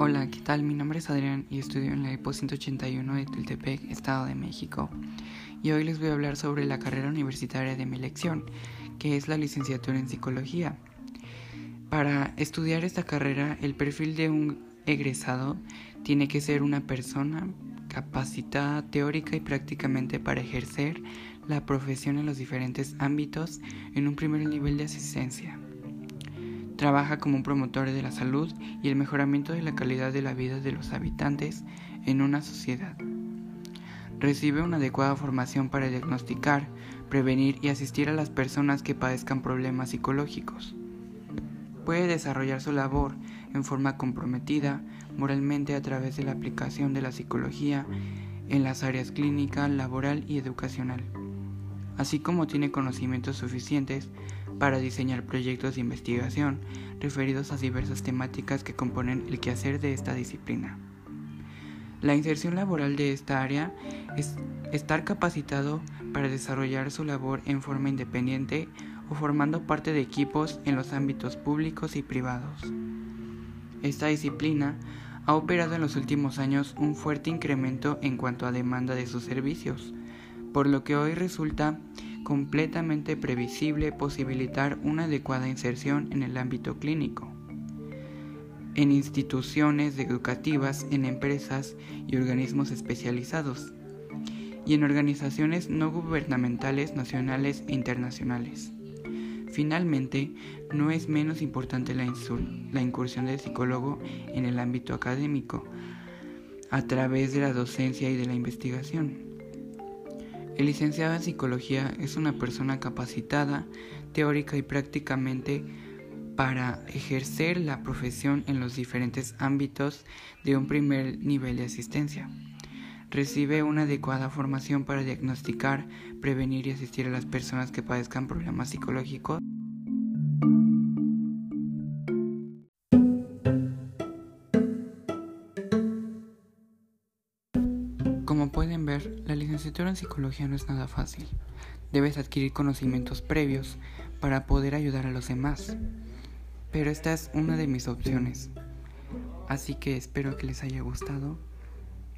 Hola, ¿qué tal? Mi nombre es Adrián y estudio en la EPO 181 de Tultepec, Estado de México. Y hoy les voy a hablar sobre la carrera universitaria de mi elección, que es la licenciatura en psicología. Para estudiar esta carrera, el perfil de un egresado tiene que ser una persona capacitada teórica y prácticamente para ejercer la profesión en los diferentes ámbitos en un primer nivel de asistencia. Trabaja como un promotor de la salud y el mejoramiento de la calidad de la vida de los habitantes en una sociedad. Recibe una adecuada formación para diagnosticar, prevenir y asistir a las personas que padezcan problemas psicológicos. Puede desarrollar su labor en forma comprometida moralmente a través de la aplicación de la psicología en las áreas clínica, laboral y educacional, así como tiene conocimientos suficientes para diseñar proyectos de investigación referidos a diversas temáticas que componen el quehacer de esta disciplina. La inserción laboral de esta área es estar capacitado para desarrollar su labor en forma independiente o formando parte de equipos en los ámbitos públicos y privados. Esta disciplina ha operado en los últimos años un fuerte incremento en cuanto a demanda de sus servicios, por lo que hoy resulta completamente previsible posibilitar una adecuada inserción en el ámbito clínico, en instituciones educativas, en empresas y organismos especializados, y en organizaciones no gubernamentales nacionales e internacionales. Finalmente, no es menos importante la, incursión del psicólogo en el ámbito académico, a través de la docencia y de la investigación. El licenciado en psicología es una persona capacitada, teórica y prácticamente para ejercer la profesión en los diferentes ámbitos de un primer nivel de asistencia. Recibe una adecuada formación para diagnosticar, prevenir y asistir a las personas que padezcan problemas psicológicos. Como pueden ver, la licenciatura en psicología no es nada fácil. Debes adquirir conocimientos previos para poder ayudar a los demás. Pero esta es una de mis opciones. Así que espero que les haya gustado